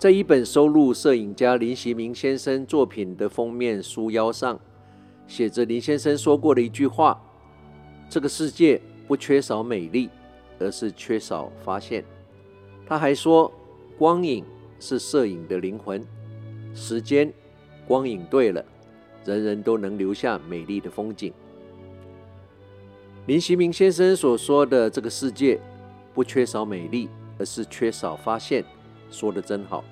在一本收录摄影家林锡明先生作品的封面书腰上，写着林先生说过的一句话：“这个世界不缺少美丽，而是缺少发现。”他还说：“光影是摄影的灵魂，时间、光影对了，人人都能留下美丽的风景。”林锡明先生所说的“这个世界不缺少美丽，而是缺少发现”，说得真好。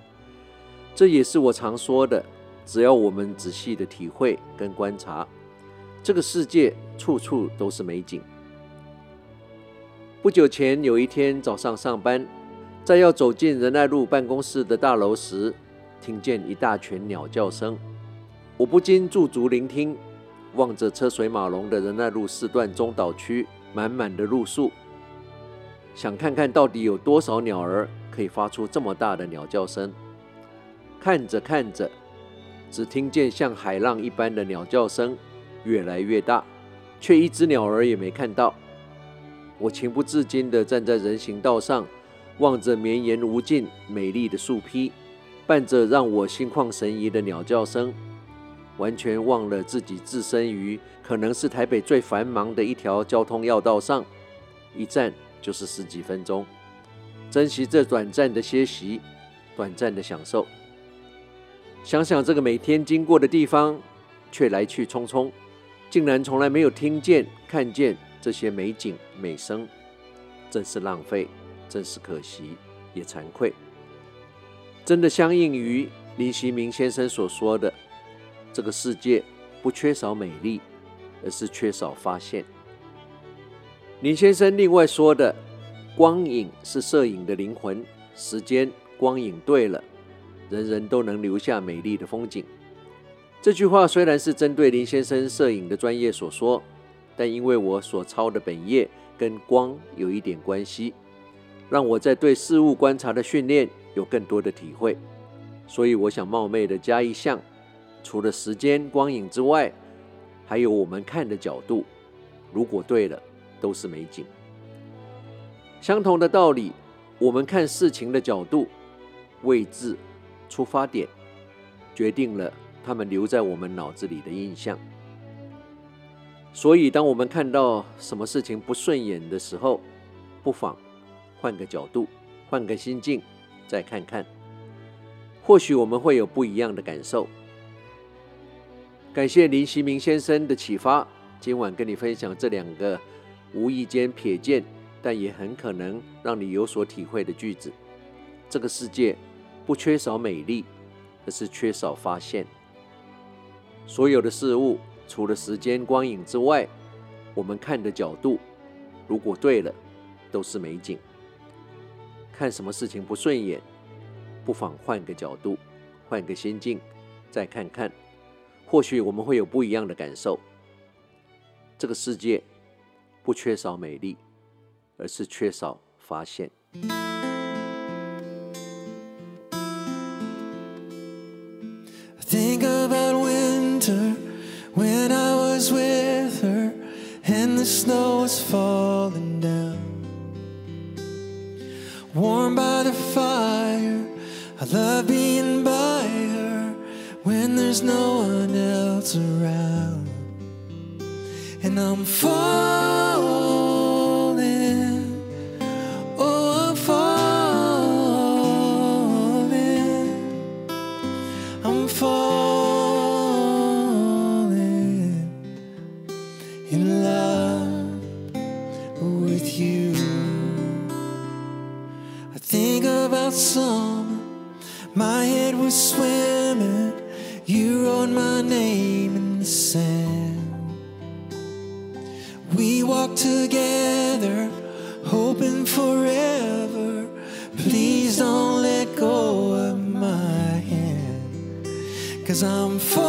这也是我常说的。只要我们仔细的体会跟观察，这个世界处处都是美景。不久前有一天早上上班，在要走进仁爱路办公室的大楼时，听见一大群鸟叫声，我不禁驻足聆听，望着车水马龙的仁爱路四段中岛区满满的路树，想看看到底有多少鸟儿可以发出这么大的鸟叫声。看着看着。只听见像海浪一般的鸟叫声越来越大，却一只鸟儿也没看到。我情不自禁地站在人行道上，望着绵延无尽美丽的树批，伴着让我心旷神怡的鸟叫声，完全忘了自己置身于可能是台北最繁忙的一条交通要道上，一站就是十几分钟，珍惜这短暂的歇息，短暂的享受。想想这个每天经过的地方，却来去匆匆，竟然从来没有听见、看见这些美景美声，真是浪费，真是可惜，也惭愧。真的相应于林锡明先生所说的：“这个世界不缺少美丽，而是缺少发现。”林先生另外说的：“光影是摄影的灵魂，时间光影对了。”人人都能留下美丽的风景。这句话虽然是针对林先生摄影的专业所说，但因为我所操的本业跟光有一点关系，让我在对事物观察的训练有更多的体会。所以我想冒昧的加一项：除了时间光影之外，还有我们看的角度，如果对了，都是美景。相同的道理，我们看事情的角度、位置。出发点决定了他们留在我们脑子里的印象。所以，当我们看到什么事情不顺眼的时候，不妨换个角度，换个心境，再看看，或许我们会有不一样的感受。感谢林锡明先生的启发，今晚跟你分享这两个无意间瞥见，但也很可能让你有所体会的句子。这个世界。不缺少美丽，而是缺少发现。所有的事物，除了时间光影之外，我们看的角度，如果对了，都是美景。看什么事情不顺眼，不妨换个角度，换个心境，再看看，或许我们会有不一样的感受。这个世界不缺少美丽，而是缺少发现。 My head was swimming, you wrote my name in the sand. We walked together, hoping forever. Please don't cause I'm falling.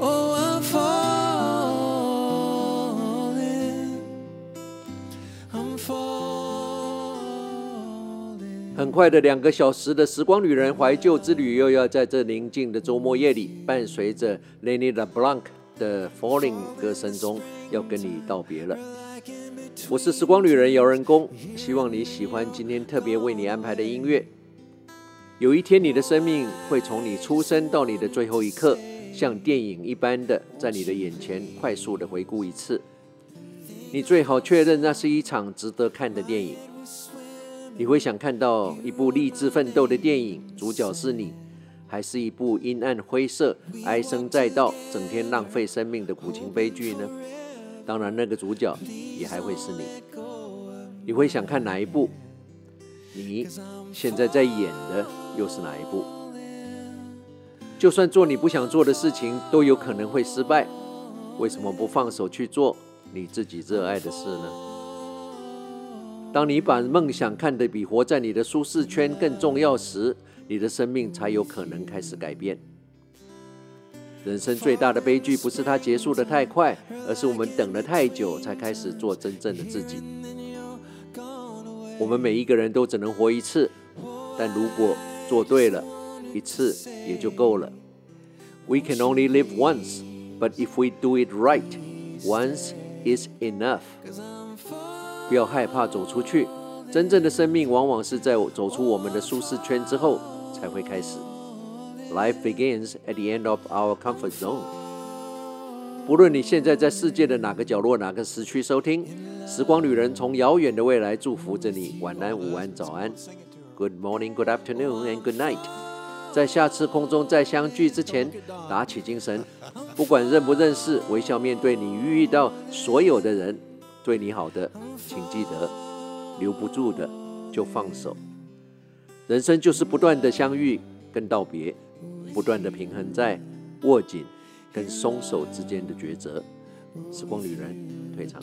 Oh, I'm falling. I'm falling. 很快的两个小时的时光旅人怀旧之旅，又要在这宁静的周末夜里，伴随着 Lenny LeBlanc 的 Falling 歌声中，要跟你道别了。我是时光旅人姚人工，希望你喜欢今天特别为你安排的音乐。有一天，你的生命会从你出生到你的最后一刻，像电影一般的在你的眼前快速的回顾一次。你最好确认那是一场值得看的电影。你会想看到一部励志奋斗的电影，主角是你，还是一部阴暗灰色、唉声载道、整天浪费生命的苦情悲剧呢？当然，那个主角也还会是你。你会想看哪一部？你现在在演的又是哪一部？就算做你不想做的事情，都有可能会失败。为什么不放手去做你自己热爱的事呢？当你把梦想看得比活在你的舒适圈更重要时，你的生命才有可能开始改变。人生最大的悲剧不是它结束得太快，而是我们等了太久才开始做真正的自己。我们每一个人都只能活一次，但如果做对了，一次也就够了。We can only live once, but if we do it right, once is enough. 不要害怕走出去，真正的生命往往是在走出我们的舒适圈之后才会开始。Life begins at the end of our comfort zone。 不论你现在在世界的哪个角落、哪个时区收听，时光旅人从遥远的未来祝福着你。晚安、午安、早安，Good morning, Good afternoon, and Good night。在下次空中再相聚之前，打起精神，不管认不认识，微笑面对你遇到所有的人。对你好的，请记得，留不住的就放手。人生就是不断的相遇跟道别。不断的平衡在握紧跟松手之间的抉择。时光旅人退场。